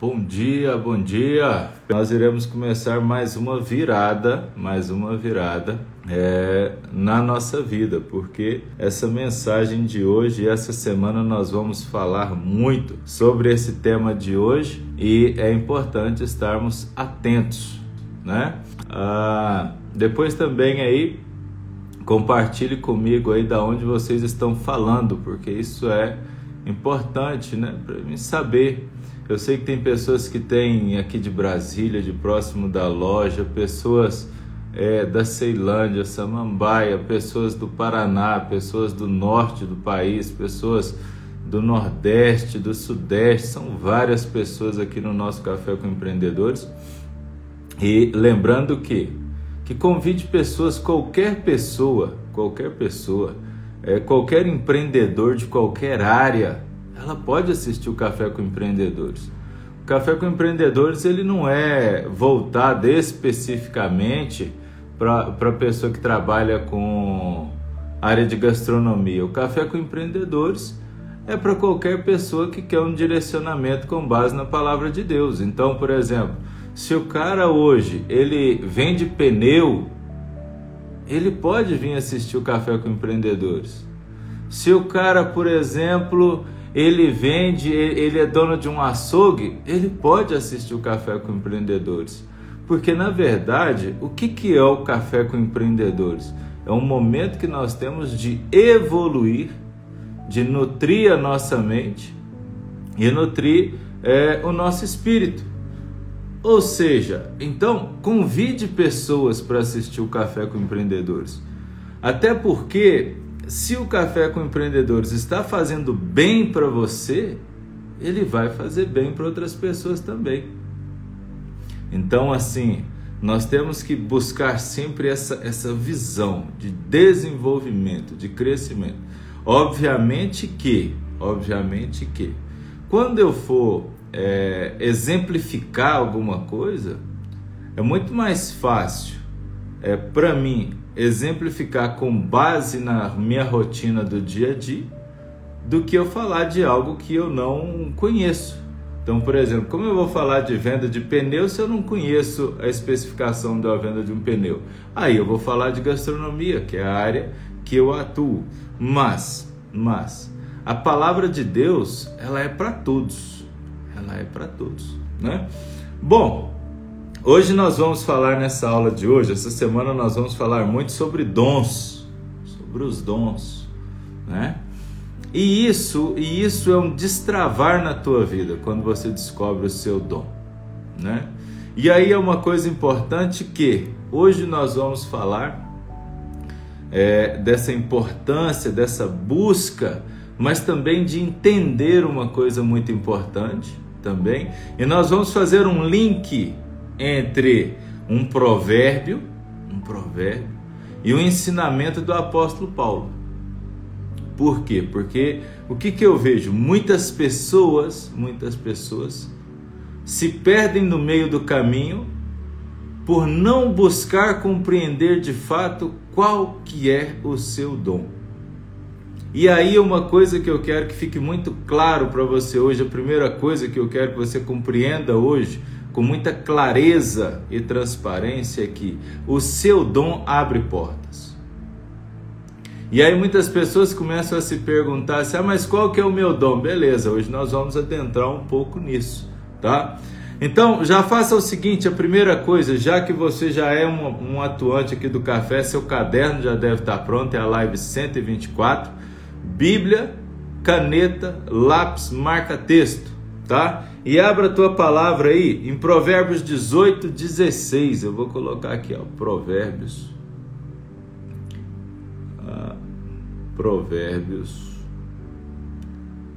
Bom dia, bom dia. Nós iremos começar mais uma virada, mais uma virada é, na nossa vida, porque essa mensagem de hoje, essa semana, nós vamos falar muito sobre esse tema de hoje e é importante estarmos atentos, né? Ah, depois também aí compartilhe comigo aí da onde vocês estão falando, porque isso é importante, né, para mim saber eu sei que tem pessoas que têm aqui de Brasília, de próximo da loja, pessoas é, da Ceilândia, Samambaia, pessoas do Paraná, pessoas do norte do país, pessoas do Nordeste, do Sudeste, são várias pessoas aqui no nosso Café com Empreendedores. E lembrando que, que convide pessoas, qualquer pessoa, qualquer pessoa, é, qualquer empreendedor de qualquer área, ela pode assistir o Café com Empreendedores. O Café com Empreendedores ele não é voltado especificamente para a pessoa que trabalha com área de gastronomia. O Café com Empreendedores é para qualquer pessoa que quer um direcionamento com base na palavra de Deus. Então, por exemplo, se o cara hoje ele vende pneu, ele pode vir assistir o Café com Empreendedores. Se o cara, por exemplo, ele vende, ele é dono de um açougue, ele pode assistir o Café com Empreendedores. Porque, na verdade, o que, que é o Café com Empreendedores? É um momento que nós temos de evoluir, de nutrir a nossa mente e nutrir é, o nosso espírito. Ou seja, então convide pessoas para assistir o Café com Empreendedores. Até porque se o Café com Empreendedores está fazendo bem para você, ele vai fazer bem para outras pessoas também. Então, assim, nós temos que buscar sempre essa, essa visão de desenvolvimento, de crescimento. Obviamente que, obviamente que, quando eu for é, exemplificar alguma coisa, é muito mais fácil é, para mim exemplificar com base na minha rotina do dia a dia do que eu falar de algo que eu não conheço. Então, por exemplo, como eu vou falar de venda de pneu se eu não conheço a especificação da venda de um pneu? Aí eu vou falar de gastronomia, que é a área que eu atuo. Mas, mas a palavra de Deus, ela é para todos. Ela é para todos, né? Bom, Hoje nós vamos falar nessa aula de hoje, essa semana nós vamos falar muito sobre dons, sobre os dons, né? E isso, e isso é um destravar na tua vida quando você descobre o seu dom, né? E aí é uma coisa importante que hoje nós vamos falar é, dessa importância, dessa busca, mas também de entender uma coisa muito importante também. E nós vamos fazer um link entre um provérbio, um provérbio e o um ensinamento do apóstolo Paulo. Por quê? Porque o que, que eu vejo? Muitas pessoas, muitas pessoas se perdem no meio do caminho por não buscar compreender de fato qual que é o seu dom. E aí uma coisa que eu quero que fique muito claro para você hoje, a primeira coisa que eu quero que você compreenda hoje, com muita clareza e transparência que o seu dom abre portas. E aí muitas pessoas começam a se perguntar assim, ah, mas qual que é o meu dom? Beleza, hoje nós vamos adentrar um pouco nisso, tá? Então já faça o seguinte, a primeira coisa, já que você já é um, um atuante aqui do café, seu caderno já deve estar pronto, é a live 124, Bíblia, caneta, lápis, marca texto, tá? E abra a tua palavra aí em Provérbios 18, 16. Eu vou colocar aqui, ó, Provérbios. Ah, provérbios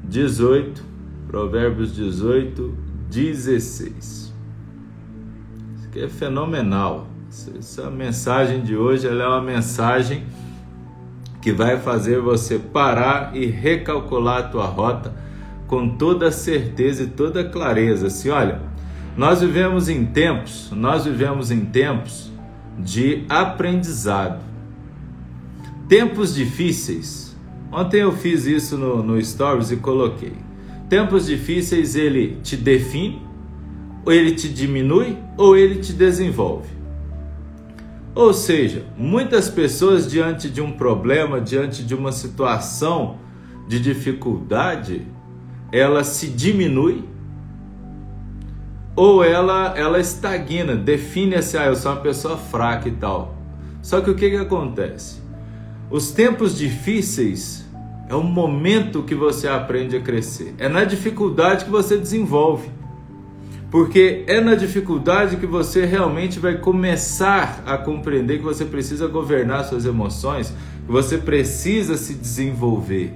18, Provérbios 18, 16. Isso aqui é fenomenal. Essa mensagem de hoje é uma mensagem que vai fazer você parar e recalcular a tua rota com toda certeza e toda clareza. Assim, olha, nós vivemos em tempos, nós vivemos em tempos de aprendizado. Tempos difíceis. Ontem eu fiz isso no, no Stories e coloquei. Tempos difíceis ele te define, ou ele te diminui ou ele te desenvolve. Ou seja, muitas pessoas diante de um problema, diante de uma situação de dificuldade, ela se diminui ou ela ela estagna, define-se, ah, eu sou uma pessoa fraca e tal. Só que o que que acontece? Os tempos difíceis é o momento que você aprende a crescer. É na dificuldade que você desenvolve. Porque é na dificuldade que você realmente vai começar a compreender que você precisa governar suas emoções, que você precisa se desenvolver.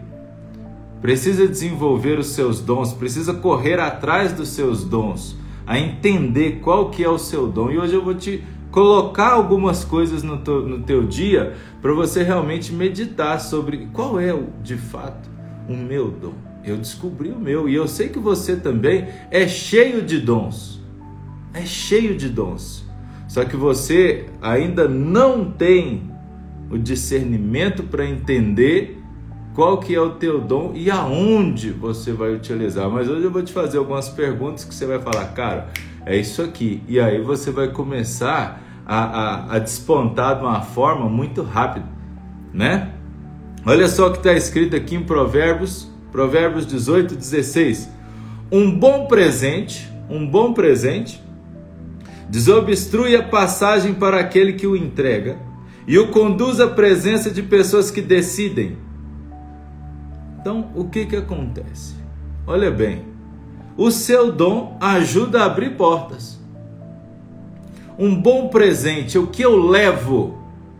Precisa desenvolver os seus dons, precisa correr atrás dos seus dons, a entender qual que é o seu dom. E hoje eu vou te colocar algumas coisas no, teu, no teu dia para você realmente meditar sobre qual é o, de fato o meu dom. Eu descobri o meu e eu sei que você também é cheio de dons. É cheio de dons. Só que você ainda não tem o discernimento para entender qual que é o teu dom e aonde você vai utilizar. Mas hoje eu vou te fazer algumas perguntas que você vai falar, cara, é isso aqui. E aí você vai começar a, a, a despontar de uma forma muito rápida, né? Olha só o que está escrito aqui em Provérbios, Provérbios 18, 16. Um bom presente, um bom presente, desobstrui a passagem para aquele que o entrega e o conduz à presença de pessoas que decidem. Então, o que que acontece? Olha bem, o seu dom ajuda a abrir portas. Um bom presente, o que eu levo?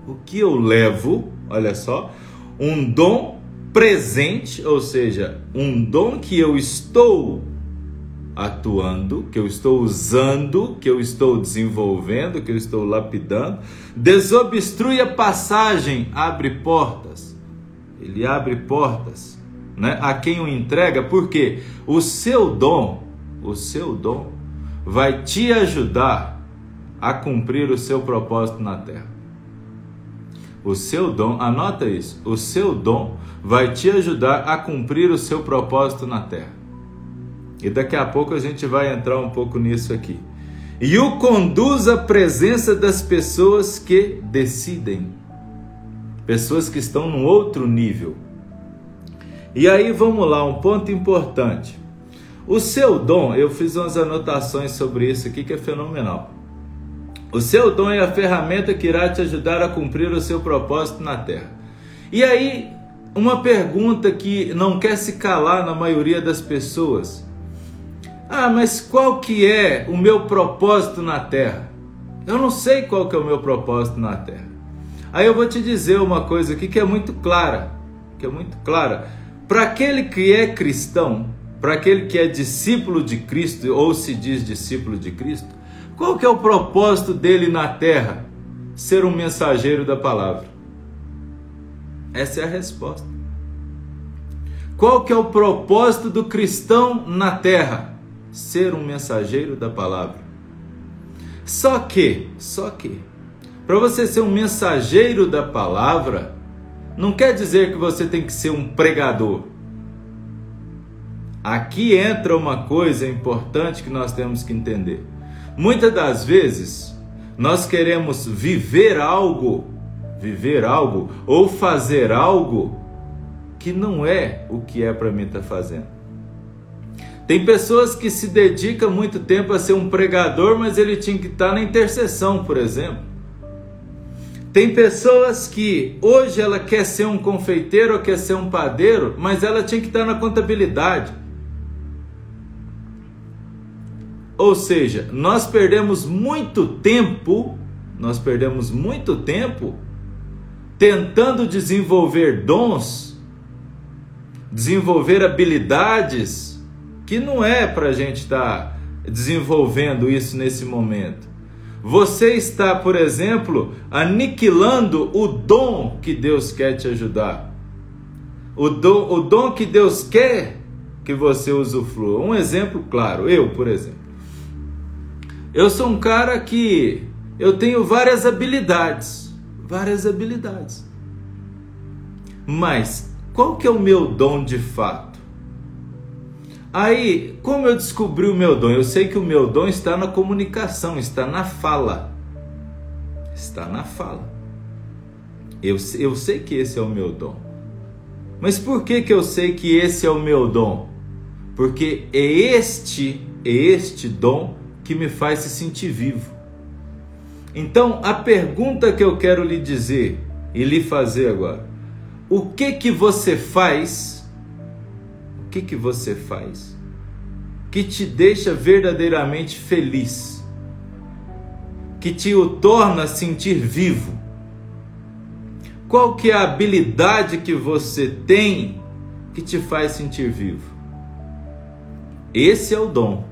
O que eu levo, olha só, um dom presente, ou seja, um dom que eu estou atuando, que eu estou usando, que eu estou desenvolvendo, que eu estou lapidando, desobstrui a passagem, abre portas. Ele abre portas, né? A quem o entrega, porque o seu dom, o seu dom vai te ajudar a cumprir o seu propósito na terra. O seu dom, anota isso, o seu dom vai te ajudar a cumprir o seu propósito na terra. E daqui a pouco a gente vai entrar um pouco nisso aqui. E o conduz à presença das pessoas que decidem, pessoas que estão num outro nível. E aí vamos lá, um ponto importante. O seu dom, eu fiz umas anotações sobre isso aqui que é fenomenal. O seu dom é a ferramenta que irá te ajudar a cumprir o seu propósito na terra. E aí, uma pergunta que não quer se calar na maioria das pessoas. Ah, mas qual que é o meu propósito na Terra? Eu não sei qual que é o meu propósito na Terra. Aí eu vou te dizer uma coisa aqui que é muito clara, que é muito clara. Para aquele que é cristão, para aquele que é discípulo de Cristo ou se diz discípulo de Cristo, qual que é o propósito dele na Terra? Ser um mensageiro da palavra. Essa é a resposta. Qual que é o propósito do cristão na Terra? ser um mensageiro da palavra. Só que, só que, para você ser um mensageiro da palavra, não quer dizer que você tem que ser um pregador. Aqui entra uma coisa importante que nós temos que entender. Muitas das vezes, nós queremos viver algo, viver algo ou fazer algo que não é o que é para mim estar tá fazendo. Tem pessoas que se dedicam muito tempo a ser um pregador, mas ele tinha que estar na intercessão, por exemplo. Tem pessoas que hoje ela quer ser um confeiteiro ou quer ser um padeiro, mas ela tinha que estar na contabilidade. Ou seja, nós perdemos muito tempo, nós perdemos muito tempo tentando desenvolver dons, desenvolver habilidades que não é para a gente estar tá desenvolvendo isso nesse momento. Você está, por exemplo, aniquilando o dom que Deus quer te ajudar. O dom, o dom que Deus quer que você usufrua. Um exemplo claro, eu, por exemplo. Eu sou um cara que eu tenho várias habilidades, várias habilidades. Mas qual que é o meu dom de fato? Aí, como eu descobri o meu dom? Eu sei que o meu dom está na comunicação, está na fala. Está na fala. Eu, eu sei que esse é o meu dom. Mas por que, que eu sei que esse é o meu dom? Porque é este, é este dom que me faz se sentir vivo. Então, a pergunta que eu quero lhe dizer e lhe fazer agora: o que que você faz? Que que você faz que te deixa verdadeiramente feliz? Que te o torna sentir vivo? Qual que é a habilidade que você tem que te faz sentir vivo? Esse é o dom.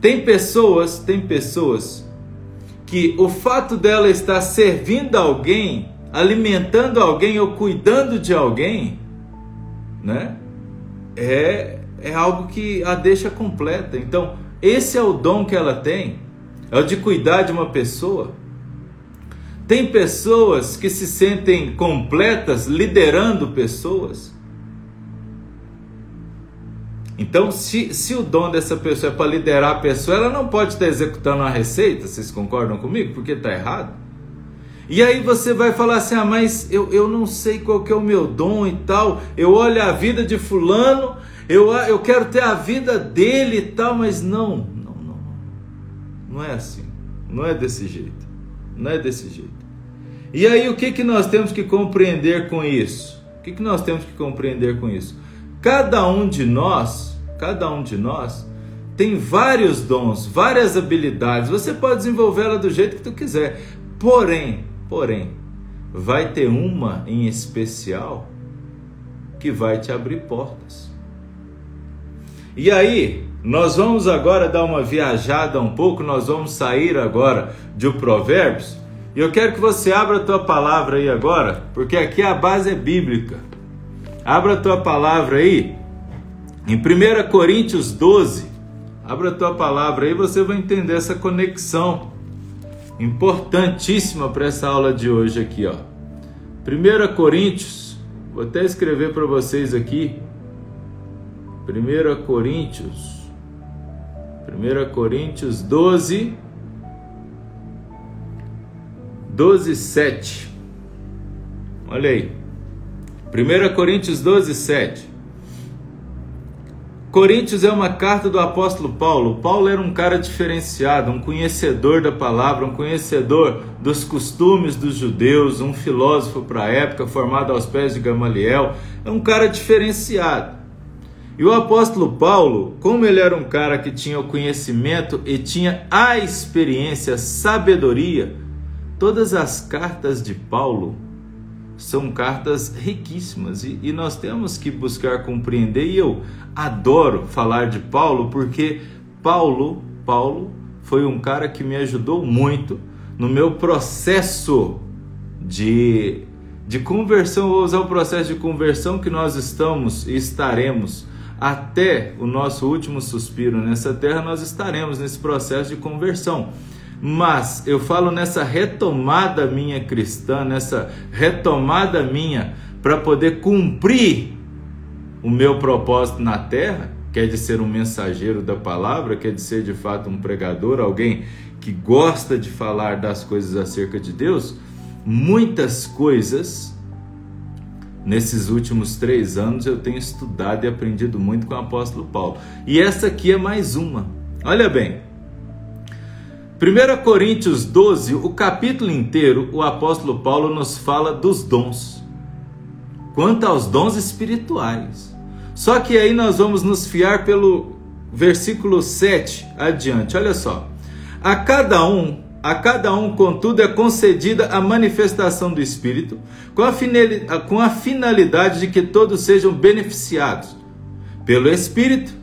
Tem pessoas, tem pessoas que o fato dela estar servindo alguém, alimentando alguém ou cuidando de alguém, né? É, é algo que a deixa completa. Então, esse é o dom que ela tem, é o de cuidar de uma pessoa. Tem pessoas que se sentem completas liderando pessoas. Então, se, se o dom dessa pessoa é para liderar a pessoa, ela não pode estar executando uma receita, vocês concordam comigo? Porque está errado. E aí você vai falar assim: ah, mas eu, eu não sei qual que é o meu dom e tal. Eu olho a vida de fulano, eu, eu quero ter a vida dele e tal, mas não, não, não. Não é assim. Não é desse jeito. Não é desse jeito. E aí o que, que nós temos que compreender com isso? O que, que nós temos que compreender com isso? Cada um de nós, cada um de nós tem vários dons, várias habilidades. Você pode desenvolvê-la do jeito que tu quiser. Porém, porém, vai ter uma em especial que vai te abrir portas. E aí, nós vamos agora dar uma viajada um pouco, nós vamos sair agora de Provérbios e eu quero que você abra a tua palavra aí agora, porque aqui a base é bíblica. Abra a tua palavra aí, em 1 Coríntios 12. Abra a tua palavra aí, você vai entender essa conexão importantíssima para essa aula de hoje aqui, ó. 1 Coríntios, vou até escrever para vocês aqui. 1 Coríntios, 1 Coríntios 12, 12, 7. Olha aí. 1 Coríntios 12, 7. Coríntios é uma carta do apóstolo Paulo. Paulo era um cara diferenciado, um conhecedor da palavra, um conhecedor dos costumes dos judeus, um filósofo para a época, formado aos pés de Gamaliel. É um cara diferenciado. E o apóstolo Paulo, como ele era um cara que tinha o conhecimento e tinha a experiência, a sabedoria, Todas as cartas de Paulo são cartas riquíssimas e, e, nós temos que buscar compreender. E eu adoro falar de Paulo porque Paulo, Paulo foi um cara que me ajudou muito no meu processo de, de conversão. Vou usar o processo de conversão que nós estamos e estaremos até o nosso último suspiro nessa terra. Nós estaremos nesse processo de conversão. Mas eu falo nessa retomada minha cristã, nessa retomada minha para poder cumprir o meu propósito na terra, que é de ser um mensageiro da palavra, que é de ser de fato um pregador, alguém que gosta de falar das coisas acerca de Deus, muitas coisas nesses últimos três anos eu tenho estudado e aprendido muito com o apóstolo Paulo. E essa aqui é mais uma. Olha bem, 1 Coríntios 12, o capítulo inteiro, o apóstolo Paulo nos fala dos dons. Quanto aos dons espirituais. Só que aí nós vamos nos fiar pelo versículo 7 adiante. Olha só. A cada um, a cada um, contudo, é concedida a manifestação do Espírito, com a, finalidade de que todos sejam beneficiados. Pelo Espírito,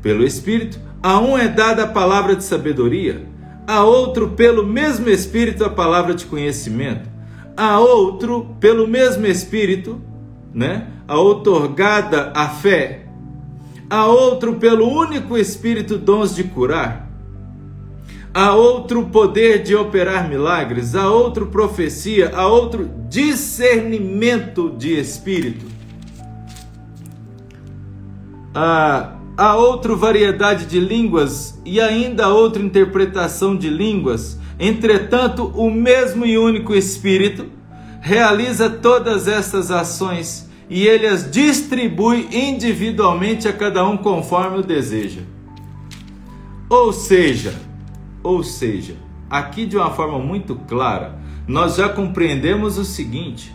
pelo Espírito, a um é dada a palavra de sabedoria, a outro pelo mesmo Espírito a palavra de conhecimento, a outro pelo mesmo Espírito, né, a outorgada a fé, a outro pelo único Espírito dons de curar, a outro poder de operar milagres, a outro profecia, a outro discernimento de espírito. há, há outra variedade de línguas e ainda outra interpretação de línguas. Entretanto, o mesmo e único Espírito realiza todas essas ações e ele as distribui individualmente a cada um conforme o deseja. Ou seja, ou seja, aqui de uma forma muito clara, nós já compreendemos o seguinte: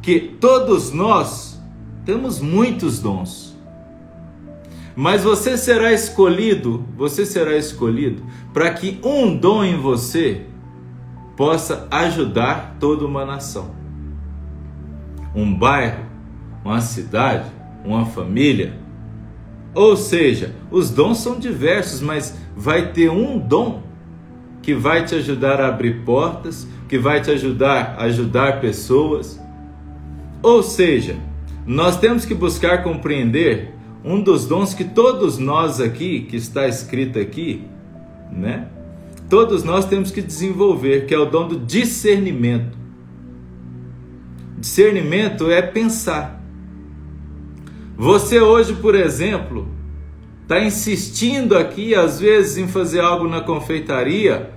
que todos nós temos muitos dons. Mas você será escolhido, você será escolhido para que um dom em você possa ajudar toda uma nação. Um bairro, uma cidade, uma família. Ou seja, os dons são diversos, mas vai ter um dom que vai te ajudar a abrir portas, que vai te ajudar a ajudar pessoas. Ou seja, nós temos que buscar compreender um dos dons que todos nós aqui, que está escrito aqui, né? Todos nós temos que desenvolver, que é o dom do discernimento. Discernimento é pensar. Você hoje, por exemplo, está insistindo aqui, às vezes, em fazer algo na confeitaria,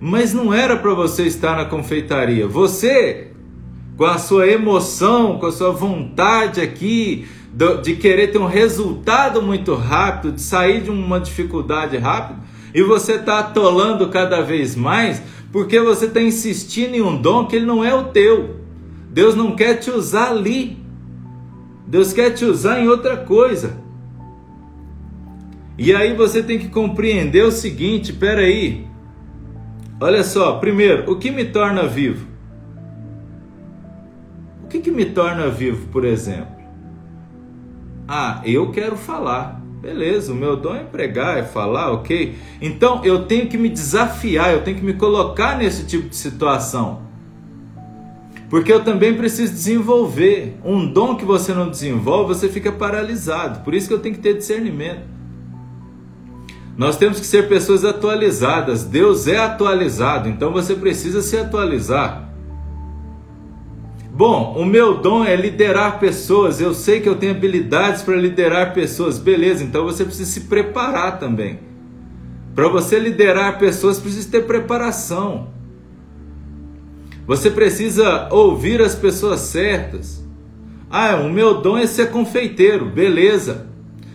mas não era para você estar na confeitaria. Você, com a sua emoção, com a sua vontade aqui, de querer ter um resultado muito rápido, de sair de uma dificuldade rápido, e você está atolando cada vez mais, porque você está insistindo em um dom que ele não é o teu. Deus não quer te usar ali. Deus quer te usar em outra coisa. E aí você tem que compreender o seguinte, peraí. Olha só, primeiro, o que me torna vivo? O que, que me torna vivo, por exemplo? Ah, eu quero falar. Beleza, o meu dom é pregar, é falar, ok? Então eu tenho que me desafiar, eu tenho que me colocar nesse tipo de situação. Porque eu também preciso desenvolver. Um dom que você não desenvolve, você fica paralisado. Por isso que eu tenho que ter discernimento. Nós temos que ser pessoas atualizadas. Deus é atualizado, então você precisa se atualizar. Bom, o meu dom é liderar pessoas. Eu sei que eu tenho habilidades para liderar pessoas. Beleza, então você precisa se preparar também. Para você liderar pessoas, precisa ter preparação. Você precisa ouvir as pessoas certas. Ah, o meu dom é ser confeiteiro, beleza.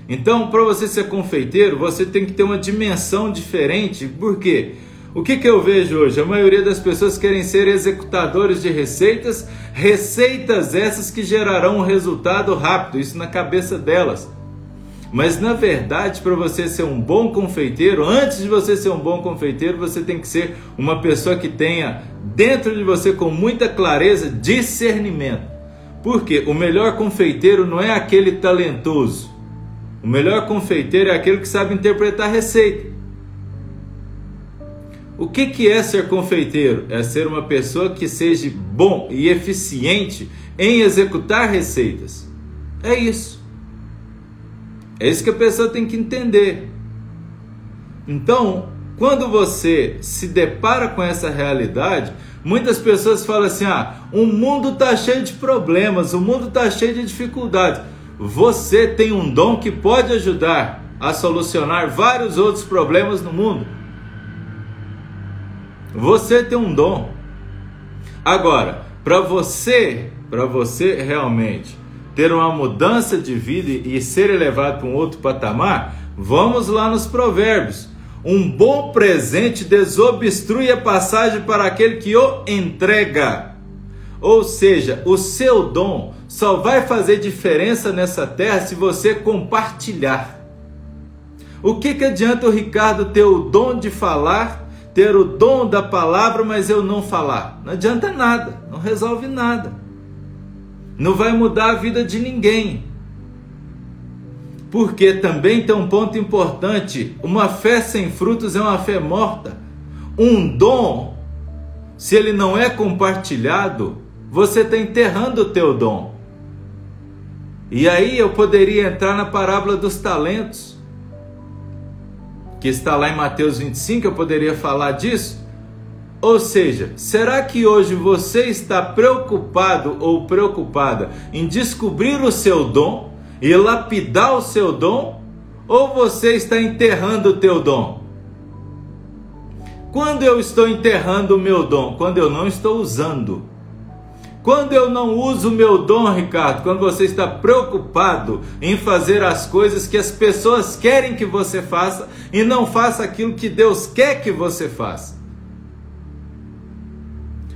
Então, para você ser confeiteiro, você tem que ter uma dimensão diferente. Por quê? O que, que eu vejo hoje? A maioria das pessoas querem ser executadores de receitas, receitas essas que gerarão um resultado rápido, isso na cabeça delas. Mas na verdade, para você ser um bom confeiteiro, antes de você ser um bom confeiteiro, você tem que ser uma pessoa que tenha dentro de você com muita clareza discernimento. Porque o melhor confeiteiro não é aquele talentoso. O melhor confeiteiro é aquele que sabe interpretar receita. O que, que é ser confeiteiro? É ser uma pessoa que seja bom e eficiente em executar receitas. É isso. É isso que a pessoa tem que entender. Então, quando você se depara com essa realidade, muitas pessoas falam assim: ah, o mundo está cheio de problemas, o mundo está cheio de dificuldades. Você tem um dom que pode ajudar a solucionar vários outros problemas no mundo. Você tem um dom. Agora, para você, para você realmente ter uma mudança de vida e ser elevado para um outro patamar, vamos lá nos provérbios. Um bom presente desobstrui a passagem para aquele que o entrega. Ou seja, o seu dom só vai fazer diferença nessa terra se você compartilhar. O que, que adianta o Ricardo ter o dom de falar, ter o dom da palavra, mas eu não falar? Não adianta nada, não resolve nada não vai mudar a vida de ninguém. Porque também tem um ponto importante: uma fé sem frutos é uma fé morta. Um dom, se ele não é compartilhado, você está enterrando o teu dom. E aí eu poderia entrar na parábola dos talentos, que está lá em Mateus 25, eu poderia falar disso. Ou seja, será que hoje você está preocupado ou preocupada em descobrir o seu dom e lapidar o seu dom, ou você está enterrando o teu dom? Quando eu estou enterrando o meu dom? Quando eu não estou usando. Quando eu não uso meu dom, Ricardo, quando você está preocupado em fazer as coisas que as pessoas querem que você faça e não faça aquilo que Deus quer que você faça.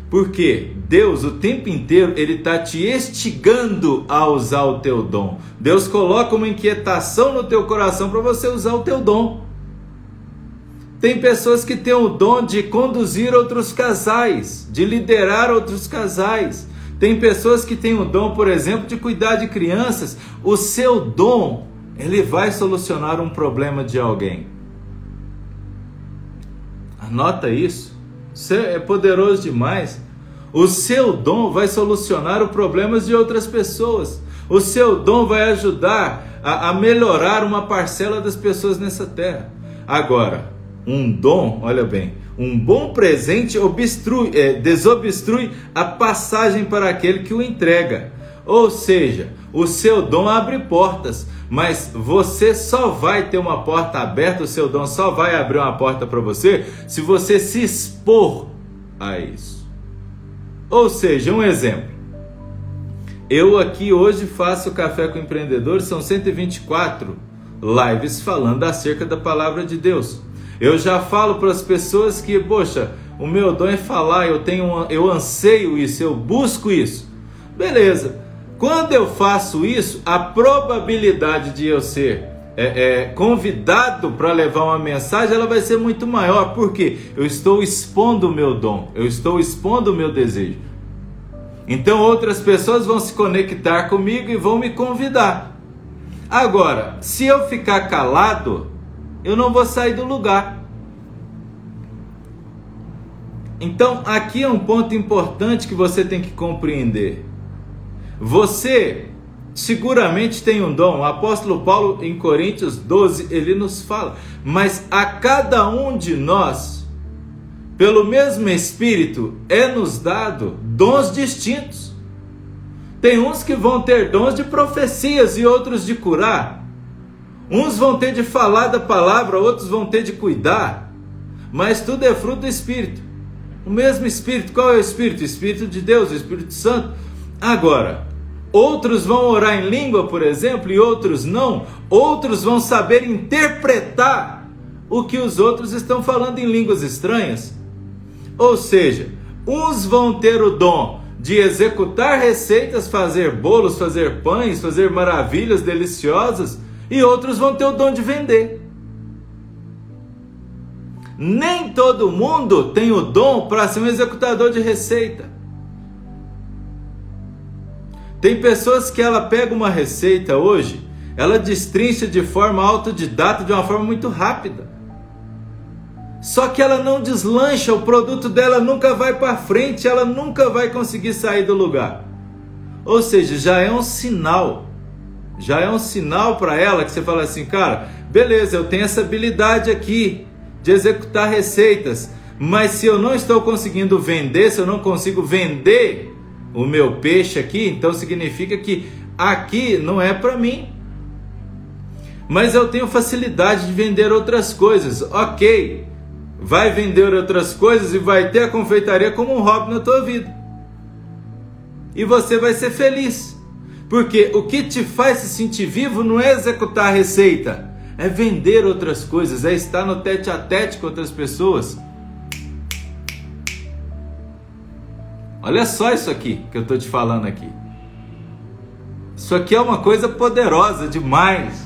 Porque Deus o tempo inteiro ele está te estigando a usar o teu dom. Deus coloca uma inquietação no teu coração para você usar o teu dom. Tem pessoas que têm o dom de conduzir outros casais, de liderar outros casais. Tem pessoas que têm o dom, por exemplo, de cuidar de crianças. O seu dom, ele vai solucionar um problema de alguém. Anota isso. Isso é poderoso demais. O seu dom vai solucionar os problemas de outras pessoas. O seu dom vai ajudar a, a melhorar uma parcela das pessoas nessa terra. Agora, um dom, olha bem, um bom presente obstrui, é, desobstrui a passagem para aquele que o entrega. Ou seja, o seu dom abre portas, mas você só vai ter uma porta aberta, o seu dom só vai abrir uma porta para você se você se expor a isso. Ou seja, um exemplo. Eu aqui hoje faço café com empreendedores, são 124 lives falando acerca da palavra de Deus. Eu já falo para as pessoas que, poxa, o meu dom é falar, eu tenho, eu anseio isso, eu busco isso. Beleza. Quando eu faço isso, a probabilidade de eu ser é, é, convidado para levar uma mensagem, ela vai ser muito maior, porque eu estou expondo o meu dom, eu estou expondo o meu desejo. Então outras pessoas vão se conectar comigo e vão me convidar. Agora, se eu ficar calado, eu não vou sair do lugar. Então, aqui é um ponto importante que você tem que compreender. Você seguramente tem um dom. O apóstolo Paulo, em Coríntios 12, ele nos fala: Mas a cada um de nós, pelo mesmo Espírito, é nos dado dons distintos. Tem uns que vão ter dons de profecias e outros de curar. Uns vão ter de falar da palavra, outros vão ter de cuidar, mas tudo é fruto do Espírito. O mesmo Espírito, qual é o Espírito? O Espírito de Deus, o Espírito Santo. Agora, outros vão orar em língua, por exemplo, e outros não. Outros vão saber interpretar o que os outros estão falando em línguas estranhas. Ou seja, uns vão ter o dom de executar receitas, fazer bolos, fazer pães, fazer maravilhas deliciosas e outros vão ter o dom de vender. Nem todo mundo tem o dom para ser um executador de receita. Tem pessoas que ela pega uma receita hoje, ela destrincha de forma autodidata, de uma forma muito rápida. Só que ela não deslancha, o produto dela nunca vai para frente, ela nunca vai conseguir sair do lugar. Ou seja, já é um sinal já é um sinal para ela que você fala assim, cara, beleza, eu tenho essa habilidade aqui de executar receitas, mas se eu não estou conseguindo vender, se eu não consigo vender o meu peixe aqui, então significa que aqui não é para mim. Mas eu tenho facilidade de vender outras coisas. OK. Vai vender outras coisas e vai ter a confeitaria como um hobby na tua vida. E você vai ser feliz. Porque o que te faz se sentir vivo não é executar a receita, é vender outras coisas, é estar no tete a tete com outras pessoas. Olha só isso aqui que eu estou te falando aqui. Isso aqui é uma coisa poderosa demais.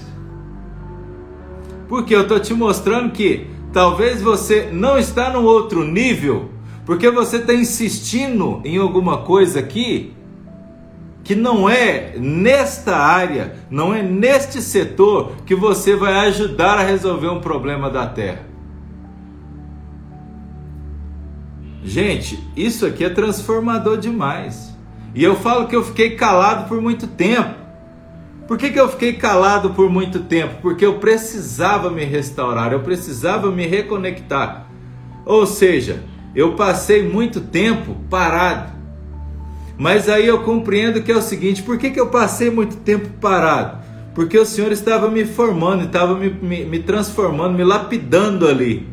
Porque eu estou te mostrando que talvez você não está no outro nível, porque você está insistindo em alguma coisa aqui que não é nesta área, não é neste setor que você vai ajudar a resolver um problema da terra. Gente, isso aqui é transformador demais. E eu falo que eu fiquei calado por muito tempo. Por que, que eu fiquei calado por muito tempo? Porque eu precisava me restaurar, eu precisava me reconectar. Ou seja, eu passei muito tempo parado mas aí eu compreendo que é o seguinte: por que, que eu passei muito tempo parado? porque o Senhor estava me formando, estava me, me, me transformando, me lapidando ali.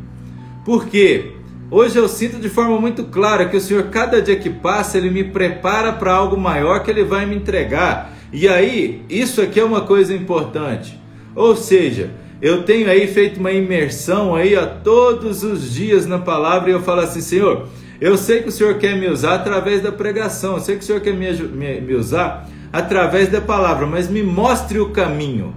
Por quê? Hoje eu sinto de forma muito clara que o Senhor, cada dia que passa, Ele me prepara para algo maior que Ele vai me entregar. E aí, isso aqui é uma coisa importante. Ou seja, eu tenho aí feito uma imersão aí a todos os dias na palavra e eu falo assim, Senhor, eu sei que o Senhor quer me usar através da pregação, eu sei que o Senhor quer me, me, me usar através da palavra, mas me mostre o caminho.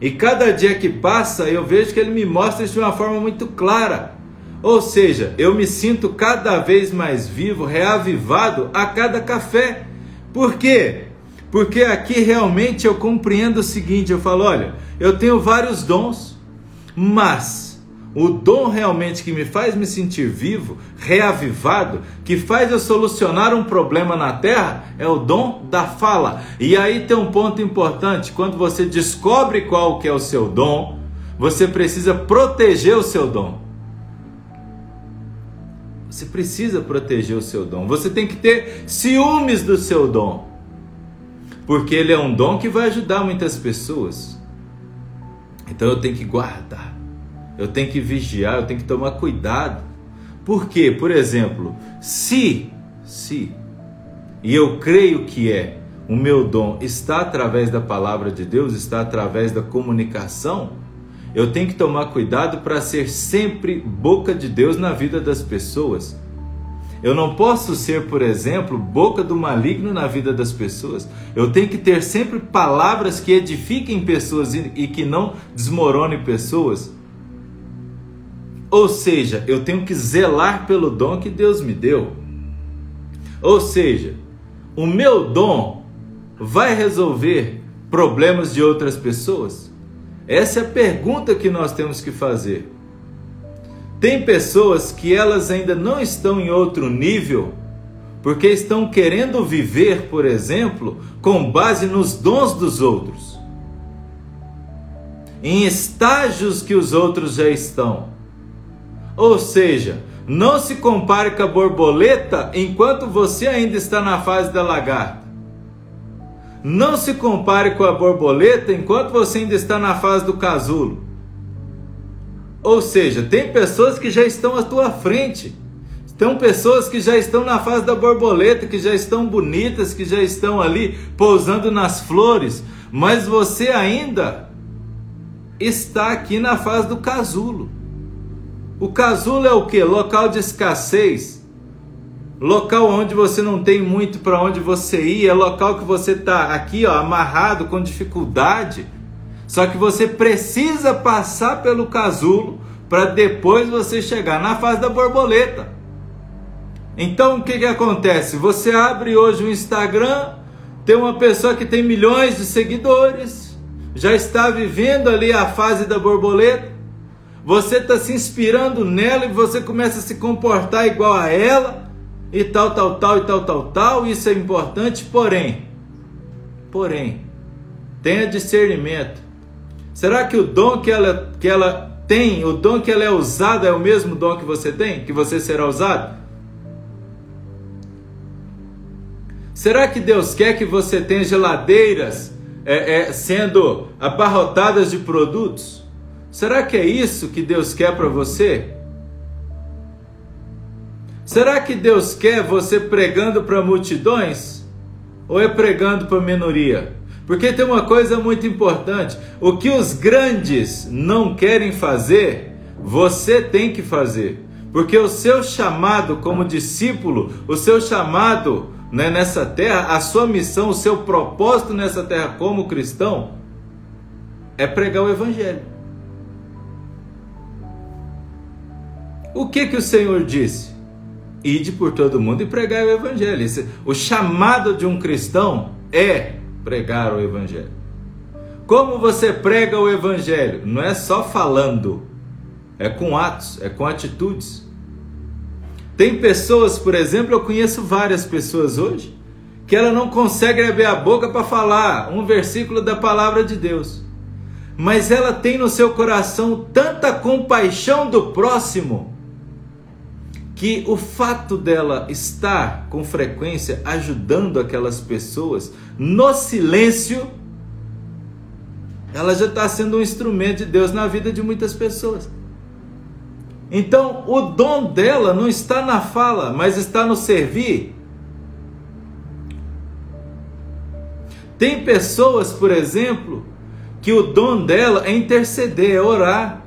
E cada dia que passa, eu vejo que ele me mostra isso de uma forma muito clara. Ou seja, eu me sinto cada vez mais vivo, reavivado a cada café. Por quê? Porque aqui realmente eu compreendo o seguinte: eu falo, olha, eu tenho vários dons, mas o dom realmente que me faz me sentir vivo, reavivado, que faz eu solucionar um problema na terra, é o dom da fala. E aí tem um ponto importante, quando você descobre qual que é o seu dom, você precisa proteger o seu dom. Você precisa proteger o seu dom. Você tem que ter ciúmes do seu dom. Porque ele é um dom que vai ajudar muitas pessoas. Então eu tenho que guardar eu tenho que vigiar, eu tenho que tomar cuidado. Por quê? Por exemplo, se, se, e eu creio que é, o meu dom está através da palavra de Deus, está através da comunicação, eu tenho que tomar cuidado para ser sempre boca de Deus na vida das pessoas. Eu não posso ser, por exemplo, boca do maligno na vida das pessoas. Eu tenho que ter sempre palavras que edifiquem pessoas e que não desmoronem pessoas. Ou seja, eu tenho que zelar pelo dom que Deus me deu. Ou seja, o meu dom vai resolver problemas de outras pessoas? Essa é a pergunta que nós temos que fazer. Tem pessoas que elas ainda não estão em outro nível porque estão querendo viver, por exemplo, com base nos dons dos outros, em estágios que os outros já estão. Ou seja, não se compare com a borboleta enquanto você ainda está na fase da lagarta. Não se compare com a borboleta enquanto você ainda está na fase do casulo. Ou seja, tem pessoas que já estão à tua frente. Tem pessoas que já estão na fase da borboleta, que já estão bonitas, que já estão ali pousando nas flores, mas você ainda está aqui na fase do casulo. O casulo é o que? Local de escassez. Local onde você não tem muito para onde você ir, é local que você está aqui, ó, amarrado com dificuldade. Só que você precisa passar pelo casulo para depois você chegar na fase da borboleta. Então o que, que acontece? Você abre hoje o Instagram, tem uma pessoa que tem milhões de seguidores, já está vivendo ali a fase da borboleta, você está se inspirando nela e você começa a se comportar igual a ela e tal, tal, tal e tal, tal, tal. Isso é importante, porém, porém, tenha discernimento. Será que o dom que ela, que ela tem, o dom que ela é usada é o mesmo dom que você tem? Que você será usado? Será que Deus quer que você tenha geladeiras é, é, sendo abarrotadas de produtos? Será que é isso que Deus quer para você? Será que Deus quer você pregando para multidões? Ou é pregando para minoria? Porque tem uma coisa muito importante: o que os grandes não querem fazer, você tem que fazer. Porque o seu chamado como discípulo, o seu chamado né, nessa terra, a sua missão, o seu propósito nessa terra como cristão, é pregar o Evangelho. O que que o Senhor disse? Ide por todo mundo e pregar o evangelho. O chamado de um cristão é pregar o evangelho. Como você prega o evangelho? Não é só falando, é com atos, é com atitudes. Tem pessoas, por exemplo, eu conheço várias pessoas hoje, que ela não consegue abrir a boca para falar um versículo da palavra de Deus. Mas ela tem no seu coração tanta compaixão do próximo, que o fato dela estar com frequência ajudando aquelas pessoas no silêncio ela já está sendo um instrumento de Deus na vida de muitas pessoas. Então, o dom dela não está na fala, mas está no servir. Tem pessoas, por exemplo, que o dom dela é interceder, é orar.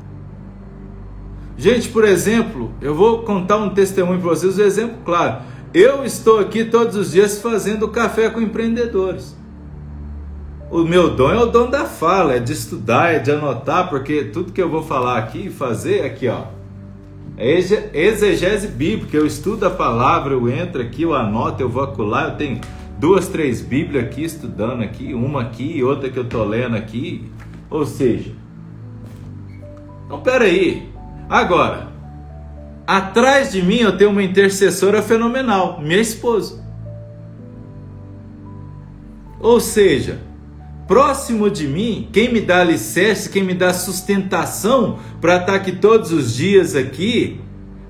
Gente, por exemplo, eu vou contar um testemunho para vocês, um exemplo claro. Eu estou aqui todos os dias fazendo café com empreendedores. O meu dom é o dom da fala, é de estudar, é de anotar, porque tudo que eu vou falar aqui e fazer aqui, ó, é exegese bíblica. Eu estudo a palavra, eu entro aqui, eu anoto, eu vou acular, eu tenho duas, três Bíblias aqui estudando aqui, uma aqui e outra que eu tô lendo aqui. Ou seja, então peraí. Agora, atrás de mim eu tenho uma intercessora fenomenal, minha esposa. Ou seja, próximo de mim, quem me dá alicerce, quem me dá sustentação para estar aqui todos os dias aqui,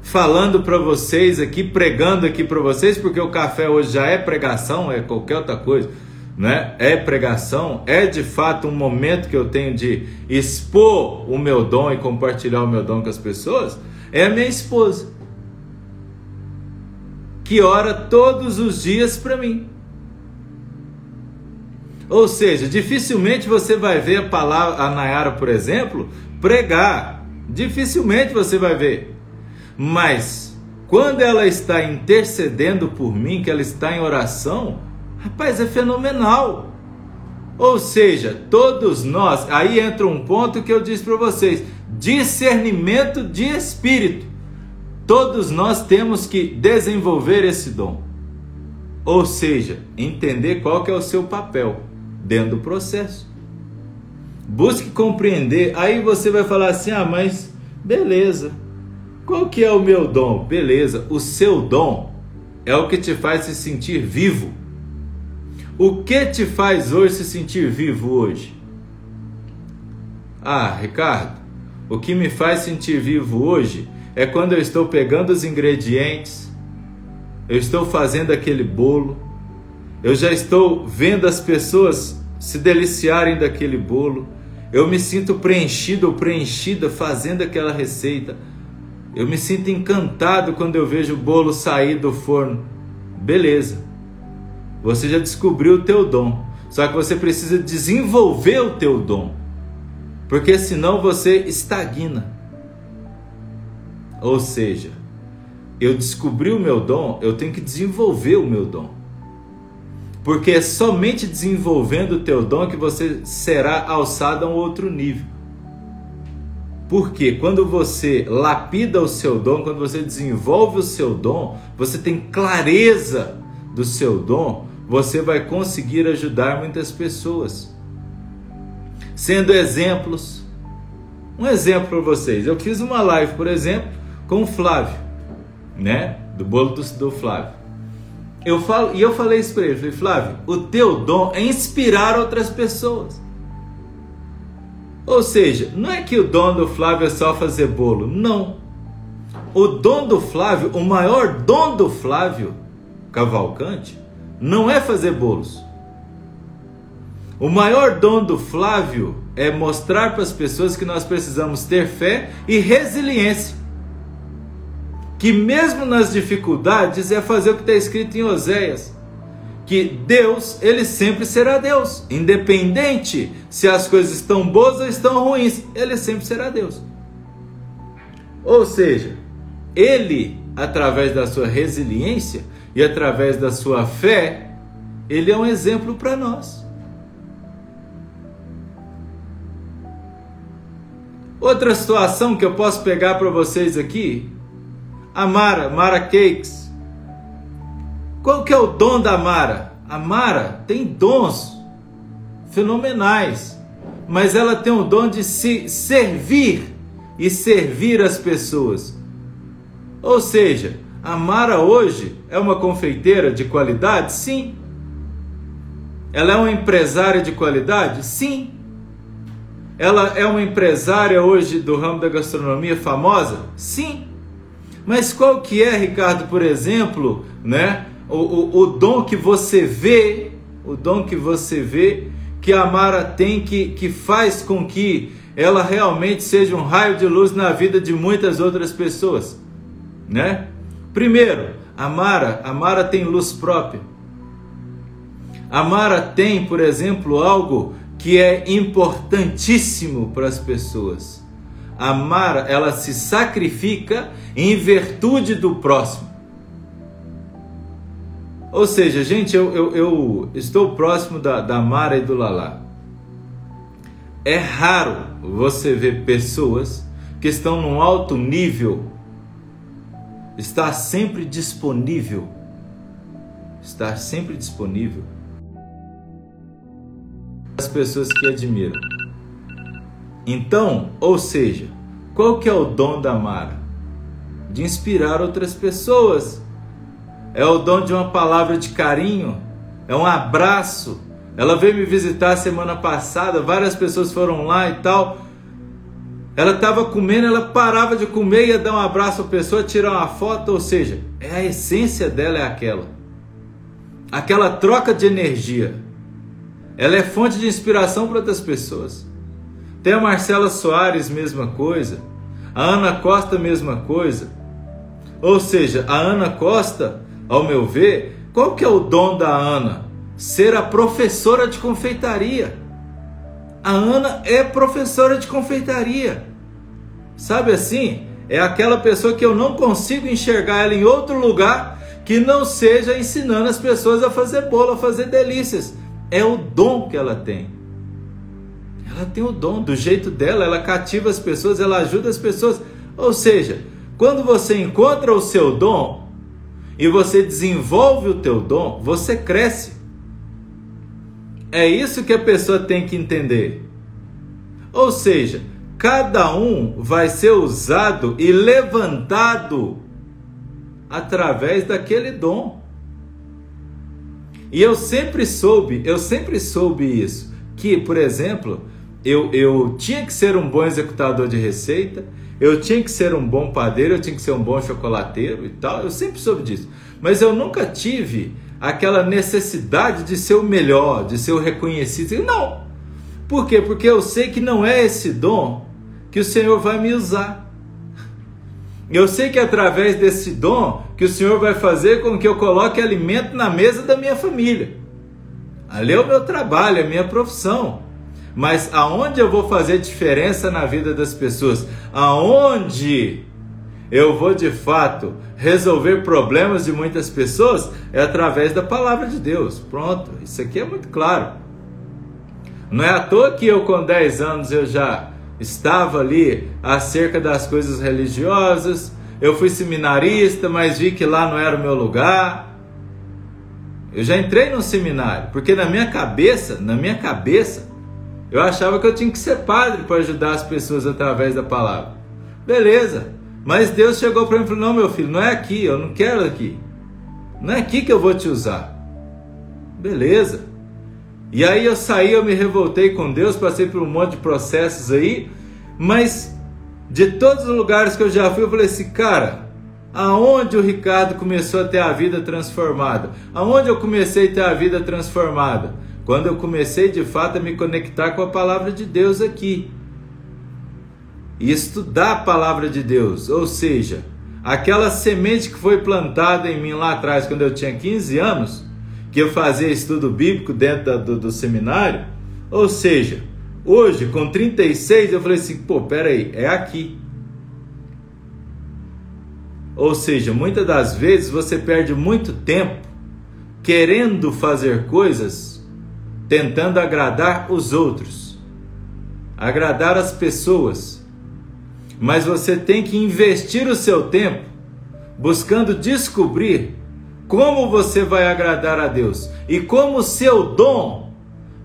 falando para vocês aqui, pregando aqui para vocês, porque o café hoje já é pregação, é qualquer outra coisa, né? É pregação, é de fato um momento que eu tenho de expor o meu dom e compartilhar o meu dom com as pessoas. É a minha esposa, que ora todos os dias para mim. Ou seja, dificilmente você vai ver a palavra, a Nayara, por exemplo, pregar. Dificilmente você vai ver. Mas quando ela está intercedendo por mim, que ela está em oração, rapaz, é fenomenal. Ou seja, todos nós, aí entra um ponto que eu disse para vocês: discernimento de espírito. Todos nós temos que desenvolver esse dom. Ou seja, entender qual que é o seu papel dentro do processo. Busque compreender, aí você vai falar assim: "Ah, mas beleza. Qual que é o meu dom? Beleza, o seu dom é o que te faz se sentir vivo. O que te faz hoje se sentir vivo hoje? Ah, Ricardo, o que me faz sentir vivo hoje é quando eu estou pegando os ingredientes, eu estou fazendo aquele bolo, eu já estou vendo as pessoas se deliciarem daquele bolo, eu me sinto preenchido ou preenchida fazendo aquela receita eu me sinto encantado quando eu vejo o bolo sair do forno. Beleza. Você já descobriu o teu dom. Só que você precisa desenvolver o teu dom. Porque senão você estagna. Ou seja, eu descobri o meu dom, eu tenho que desenvolver o meu dom. Porque é somente desenvolvendo o teu dom que você será alçado a um outro nível. Porque quando você lapida o seu dom, quando você desenvolve o seu dom, você tem clareza do seu dom, você vai conseguir ajudar muitas pessoas. Sendo exemplos. Um exemplo para vocês. Eu fiz uma live, por exemplo, com o Flávio, né? Do bolo do, do Flávio. Eu falo, e eu falei isso para ele, falei, Flávio, o teu dom é inspirar outras pessoas. Ou seja, não é que o dom do Flávio é só fazer bolo, não. O dom do Flávio, o maior dom do Flávio Cavalcante, não é fazer bolos. O maior dom do Flávio é mostrar para as pessoas que nós precisamos ter fé e resiliência. Que mesmo nas dificuldades é fazer o que está escrito em Oséias que Deus, ele sempre será Deus, independente se as coisas estão boas ou estão ruins, ele sempre será Deus. Ou seja, ele, através da sua resiliência e através da sua fé, ele é um exemplo para nós. Outra situação que eu posso pegar para vocês aqui, a Mara, Mara Cakes, qual que é o dom da Mara? A Mara tem dons fenomenais, mas ela tem o dom de se servir e servir as pessoas. Ou seja, a Mara hoje é uma confeiteira de qualidade? Sim. Ela é uma empresária de qualidade? Sim. Ela é uma empresária hoje do ramo da gastronomia famosa? Sim. Mas qual que é, Ricardo, por exemplo, né, o, o, o dom que você vê, o dom que você vê que a Mara tem que, que faz com que ela realmente seja um raio de luz na vida de muitas outras pessoas, né? Primeiro, a Mara, a Mara tem luz própria. A Mara tem, por exemplo, algo que é importantíssimo para as pessoas. A Mara, ela se sacrifica em virtude do próximo. Ou seja, gente, eu, eu, eu estou próximo da, da Mara e do Lalá. É raro você ver pessoas que estão num alto nível, estar sempre disponível, estar sempre disponível as pessoas que admiram. Então, ou seja, qual que é o dom da Mara? De inspirar outras pessoas é o dom de uma palavra de carinho, é um abraço. Ela veio me visitar semana passada, várias pessoas foram lá e tal. Ela estava comendo, ela parava de comer, ia dar um abraço à pessoa, tirar uma foto, ou seja, é a essência dela é aquela. Aquela troca de energia. Ela é fonte de inspiração para outras pessoas. Tem a Marcela Soares, mesma coisa. A Ana Costa, mesma coisa. Ou seja, a Ana Costa ao meu ver, qual que é o dom da Ana? Ser a professora de confeitaria. A Ana é professora de confeitaria. Sabe assim? É aquela pessoa que eu não consigo enxergar ela em outro lugar que não seja ensinando as pessoas a fazer bolo, a fazer delícias. É o dom que ela tem. Ela tem o dom, do jeito dela, ela cativa as pessoas, ela ajuda as pessoas. Ou seja, quando você encontra o seu dom, e você desenvolve o teu dom, você cresce. É isso que a pessoa tem que entender. Ou seja, cada um vai ser usado e levantado através daquele dom. E eu sempre soube, eu sempre soube isso, que, por exemplo, eu, eu tinha que ser um bom executador de receita, eu tinha que ser um bom padeiro, eu tinha que ser um bom chocolateiro e tal. Eu sempre soube disso. Mas eu nunca tive aquela necessidade de ser o melhor, de ser o reconhecido. Não. Por quê? Porque eu sei que não é esse dom que o Senhor vai me usar. Eu sei que é através desse dom que o Senhor vai fazer com que eu coloque alimento na mesa da minha família. Ali é o meu trabalho, é a minha profissão. Mas aonde eu vou fazer diferença na vida das pessoas? Aonde eu vou de fato resolver problemas de muitas pessoas é através da palavra de Deus. Pronto, isso aqui é muito claro. Não é à toa que eu com 10 anos eu já estava ali acerca das coisas religiosas. Eu fui seminarista, mas vi que lá não era o meu lugar. Eu já entrei no seminário, porque na minha cabeça, na minha cabeça, eu achava que eu tinha que ser padre para ajudar as pessoas através da palavra. Beleza. Mas Deus chegou para mim e falou: Não, meu filho, não é aqui, eu não quero aqui. Não é aqui que eu vou te usar. Beleza. E aí eu saí, eu me revoltei com Deus, passei por um monte de processos aí, mas de todos os lugares que eu já fui, eu falei assim, cara, aonde o Ricardo começou a ter a vida transformada? Aonde eu comecei a ter a vida transformada? Quando eu comecei de fato a me conectar com a palavra de Deus aqui e estudar a palavra de Deus, ou seja, aquela semente que foi plantada em mim lá atrás, quando eu tinha 15 anos, que eu fazia estudo bíblico dentro do, do seminário, ou seja, hoje com 36 eu falei assim: pô, peraí, é aqui. Ou seja, muitas das vezes você perde muito tempo querendo fazer coisas tentando agradar os outros, agradar as pessoas. Mas você tem que investir o seu tempo buscando descobrir como você vai agradar a Deus e como o seu dom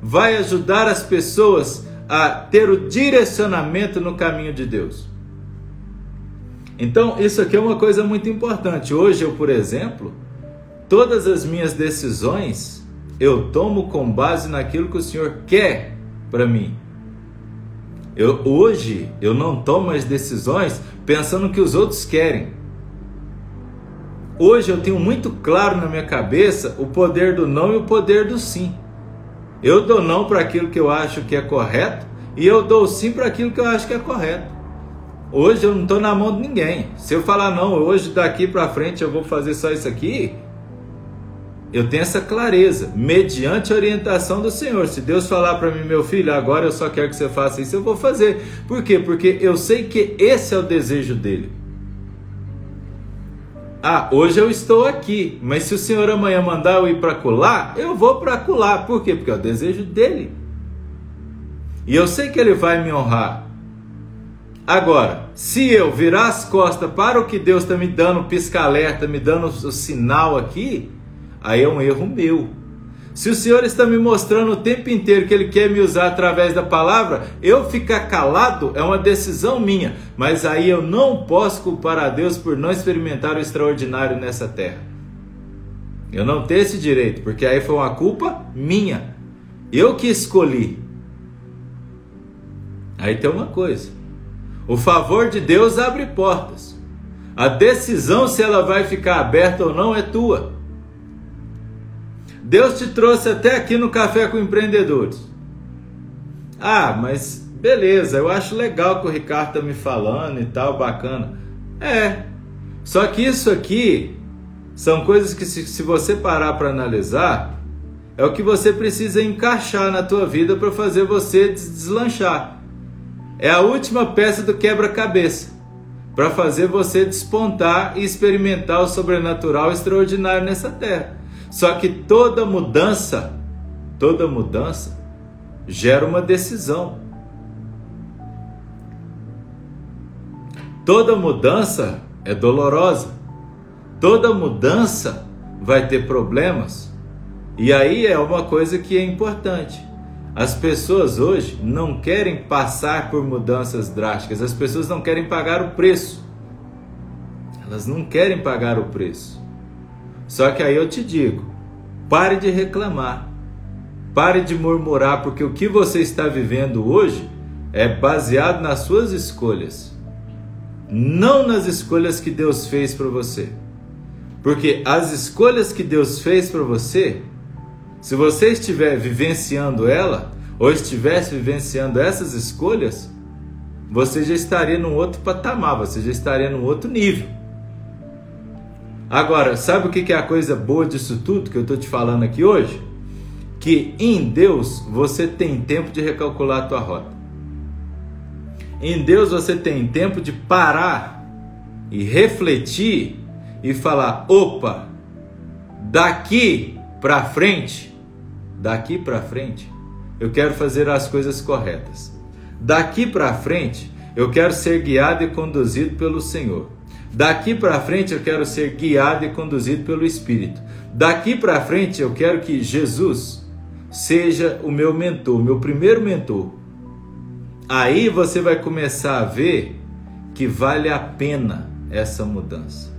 vai ajudar as pessoas a ter o direcionamento no caminho de Deus. Então, isso aqui é uma coisa muito importante. Hoje, eu, por exemplo, todas as minhas decisões eu tomo com base naquilo que o Senhor quer para mim. Eu, hoje eu não tomo as decisões pensando no que os outros querem. Hoje eu tenho muito claro na minha cabeça o poder do não e o poder do sim. Eu dou não para aquilo que eu acho que é correto e eu dou sim para aquilo que eu acho que é correto. Hoje eu não estou na mão de ninguém. Se eu falar não, hoje daqui para frente eu vou fazer só isso aqui, eu tenho essa clareza, mediante a orientação do Senhor. Se Deus falar para mim, meu filho, agora eu só quero que você faça isso, eu vou fazer. Por quê? Porque eu sei que esse é o desejo dele. Ah, hoje eu estou aqui, mas se o Senhor amanhã mandar eu ir para colar, eu vou para colar. Por quê? Porque é o desejo dele. E eu sei que ele vai me honrar. Agora, se eu virar as costas para o que Deus está me dando, pisca-alerta, me dando o sinal aqui, aí é um erro meu. Se o Senhor está me mostrando o tempo inteiro que Ele quer me usar através da palavra, eu ficar calado é uma decisão minha. Mas aí eu não posso culpar a Deus por não experimentar o extraordinário nessa terra. Eu não tenho esse direito, porque aí foi uma culpa minha. Eu que escolhi. Aí tem uma coisa. O favor de Deus abre portas. A decisão se ela vai ficar aberta ou não é tua. Deus te trouxe até aqui no Café com Empreendedores. Ah, mas beleza, eu acho legal que o Ricardo tá me falando e tal, bacana. É. Só que isso aqui são coisas que se, se você parar para analisar, é o que você precisa encaixar na tua vida para fazer você deslanchar. É a última peça do quebra-cabeça para fazer você despontar e experimentar o sobrenatural extraordinário nessa terra. Só que toda mudança, toda mudança gera uma decisão. Toda mudança é dolorosa. Toda mudança vai ter problemas. E aí é uma coisa que é importante. As pessoas hoje não querem passar por mudanças drásticas, as pessoas não querem pagar o preço. Elas não querem pagar o preço. Só que aí eu te digo: pare de reclamar, pare de murmurar, porque o que você está vivendo hoje é baseado nas suas escolhas, não nas escolhas que Deus fez para você. Porque as escolhas que Deus fez para você se você estiver vivenciando ela, ou estivesse vivenciando essas escolhas, você já estaria num outro patamar, você já estaria num outro nível. Agora, sabe o que é a coisa boa disso tudo que eu estou te falando aqui hoje? Que em Deus você tem tempo de recalcular a tua rota. Em Deus você tem tempo de parar e refletir e falar: opa, daqui para frente Daqui para frente, eu quero fazer as coisas corretas. Daqui para frente, eu quero ser guiado e conduzido pelo Senhor. Daqui para frente, eu quero ser guiado e conduzido pelo Espírito. Daqui para frente, eu quero que Jesus seja o meu mentor, meu primeiro mentor. Aí você vai começar a ver que vale a pena essa mudança.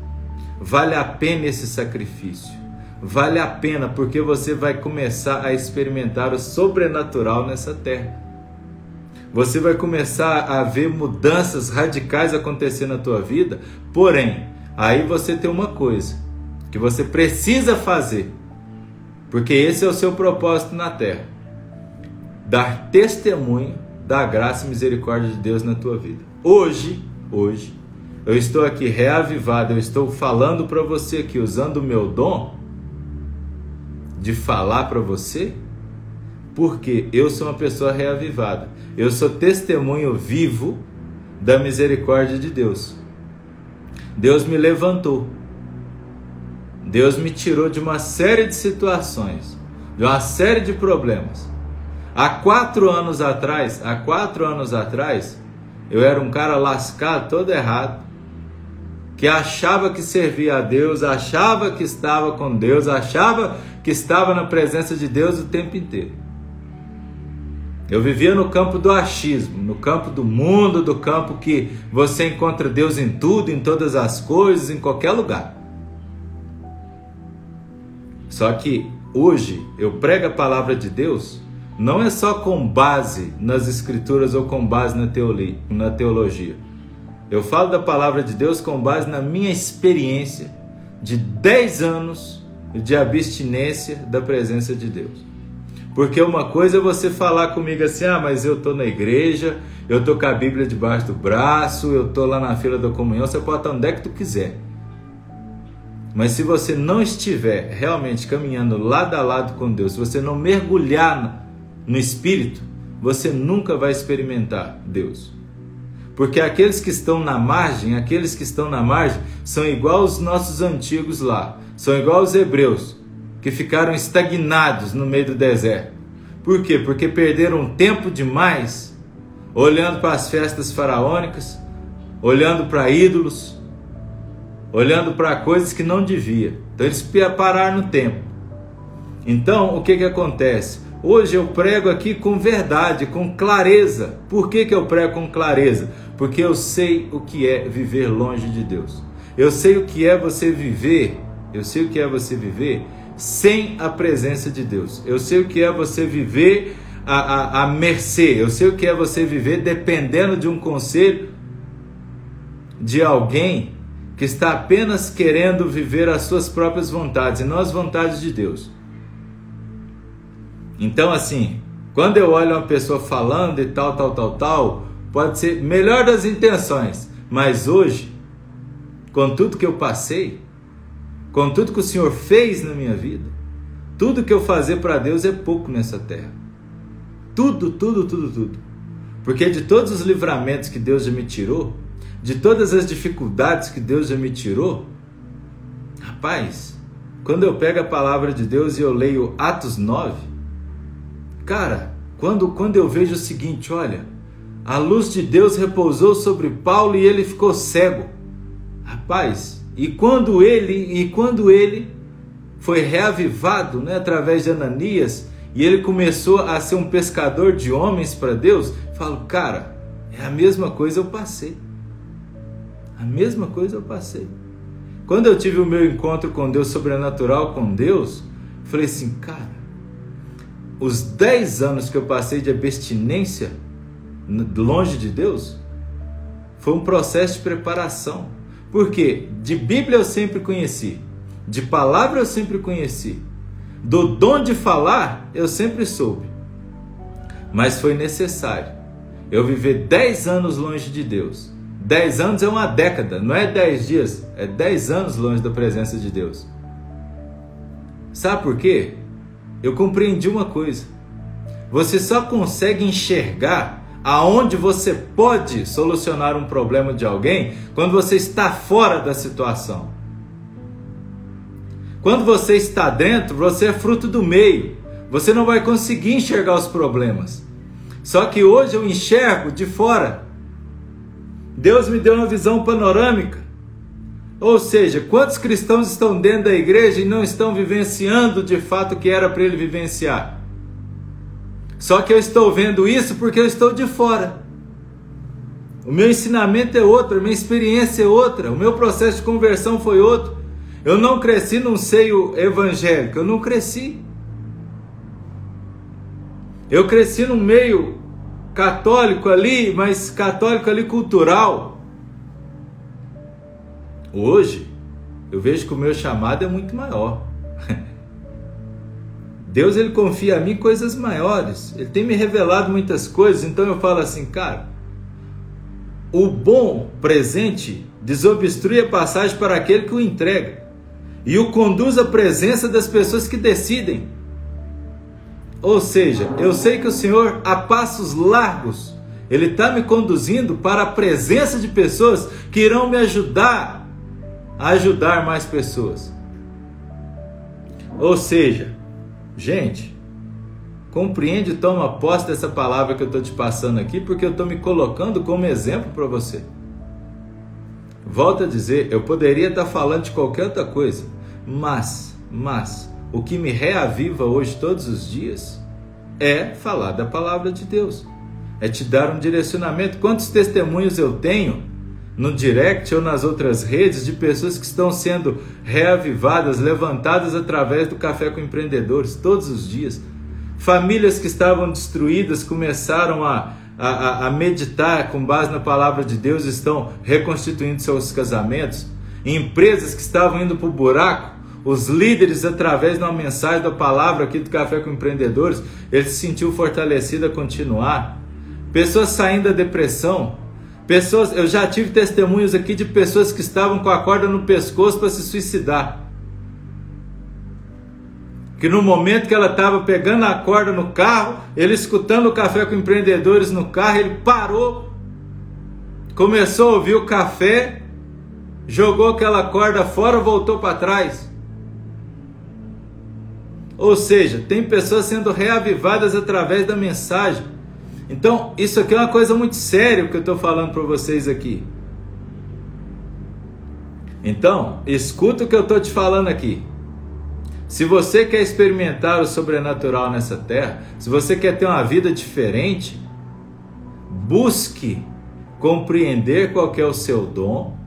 Vale a pena esse sacrifício vale a pena porque você vai começar a experimentar o sobrenatural nessa terra. Você vai começar a ver mudanças radicais acontecer na tua vida, porém, aí você tem uma coisa que você precisa fazer, porque esse é o seu propósito na terra: dar testemunho da graça e misericórdia de Deus na tua vida. Hoje, hoje, eu estou aqui reavivado, eu estou falando para você aqui usando o meu dom de falar para você? Porque eu sou uma pessoa reavivada. Eu sou testemunho vivo da misericórdia de Deus. Deus me levantou. Deus me tirou de uma série de situações, de uma série de problemas. Há quatro anos atrás, há quatro anos atrás, eu era um cara lascado, todo errado que achava que servia a Deus, achava que estava com Deus, achava que estava na presença de Deus o tempo inteiro. Eu vivia no campo do achismo, no campo do mundo, do campo que você encontra Deus em tudo, em todas as coisas, em qualquer lugar. Só que hoje eu prego a palavra de Deus não é só com base nas escrituras ou com base na teologia eu falo da palavra de Deus com base na minha experiência de 10 anos de abstinência da presença de Deus. Porque uma coisa é você falar comigo assim: ah, mas eu estou na igreja, eu estou com a Bíblia debaixo do braço, eu estou lá na fila da comunhão, você pode estar onde é que tu quiser. Mas se você não estiver realmente caminhando lado a lado com Deus, se você não mergulhar no Espírito, você nunca vai experimentar Deus. Porque aqueles que estão na margem, aqueles que estão na margem, são igual os nossos antigos lá, são igual os hebreus, que ficaram estagnados no meio do deserto. Por quê? Porque perderam tempo demais olhando para as festas faraônicas, olhando para ídolos, olhando para coisas que não devia. Então eles pararam no tempo. Então o que, que acontece? Hoje eu prego aqui com verdade, com clareza. Por que, que eu prego com clareza? Porque eu sei o que é viver longe de Deus. Eu sei o que é você viver, eu sei o que é você viver sem a presença de Deus. Eu sei o que é você viver a, a, a mercê, eu sei o que é você viver dependendo de um conselho de alguém que está apenas querendo viver as suas próprias vontades e não as vontades de Deus. Então, assim, quando eu olho uma pessoa falando e tal, tal, tal, tal, pode ser melhor das intenções, mas hoje, com tudo que eu passei, com tudo que o Senhor fez na minha vida, tudo que eu fazer para Deus é pouco nessa terra. Tudo, tudo, tudo, tudo. Porque de todos os livramentos que Deus já me tirou, de todas as dificuldades que Deus já me tirou, rapaz, quando eu pego a palavra de Deus e eu leio Atos 9, cara, quando, quando eu vejo o seguinte, olha, a luz de Deus repousou sobre Paulo e ele ficou cego. Rapaz, e quando ele, e quando ele foi reavivado, né, através de Ananias, e ele começou a ser um pescador de homens para Deus, falo, cara, é a mesma coisa eu passei. A mesma coisa eu passei. Quando eu tive o meu encontro com Deus sobrenatural com Deus, falei assim, cara, os 10 anos que eu passei de abstinência longe de Deus foi um processo de preparação. Porque de Bíblia eu sempre conheci, de palavra eu sempre conheci, do dom de falar eu sempre soube. Mas foi necessário eu viver 10 anos longe de Deus 10 anos é uma década, não é 10 dias, é 10 anos longe da presença de Deus. Sabe por quê? Eu compreendi uma coisa. Você só consegue enxergar aonde você pode solucionar um problema de alguém quando você está fora da situação. Quando você está dentro, você é fruto do meio. Você não vai conseguir enxergar os problemas. Só que hoje eu enxergo de fora. Deus me deu uma visão panorâmica. Ou seja, quantos cristãos estão dentro da igreja e não estão vivenciando de fato o que era para ele vivenciar? Só que eu estou vendo isso porque eu estou de fora. O meu ensinamento é outro, a minha experiência é outra, o meu processo de conversão foi outro. Eu não cresci num seio evangélico, eu não cresci. Eu cresci num meio católico ali, mas católico ali cultural. Hoje, eu vejo que o meu chamado é muito maior. Deus ele confia a mim coisas maiores. Ele tem me revelado muitas coisas, então eu falo assim, cara, o bom presente desobstrui a passagem para aquele que o entrega e o conduz à presença das pessoas que decidem. Ou seja, eu sei que o Senhor, a passos largos, Ele está me conduzindo para a presença de pessoas que irão me ajudar a ajudar mais pessoas. Ou seja, gente, compreende e toma posse dessa palavra que eu estou te passando aqui, porque eu estou me colocando como exemplo para você. Volto a dizer, eu poderia estar falando de qualquer outra coisa, mas, mas, o que me reaviva hoje todos os dias é falar da palavra de Deus, é te dar um direcionamento. Quantos testemunhos eu tenho no direct ou nas outras redes de pessoas que estão sendo reavivadas, levantadas através do Café com Empreendedores todos os dias? Famílias que estavam destruídas começaram a, a, a meditar com base na palavra de Deus, estão reconstituindo seus casamentos. Empresas que estavam indo para o buraco os líderes, através de uma mensagem da palavra aqui do Café com Empreendedores, ele se sentiu fortalecido a continuar. Pessoas saindo da depressão, pessoas, eu já tive testemunhos aqui de pessoas que estavam com a corda no pescoço para se suicidar. Que no momento que ela estava pegando a corda no carro, ele escutando o café com empreendedores no carro, ele parou, começou a ouvir o café, jogou aquela corda fora, voltou para trás. Ou seja, tem pessoas sendo reavivadas através da mensagem. Então, isso aqui é uma coisa muito séria que eu estou falando para vocês aqui. Então, escuta o que eu estou te falando aqui. Se você quer experimentar o sobrenatural nessa terra, se você quer ter uma vida diferente, busque compreender qual é o seu dom,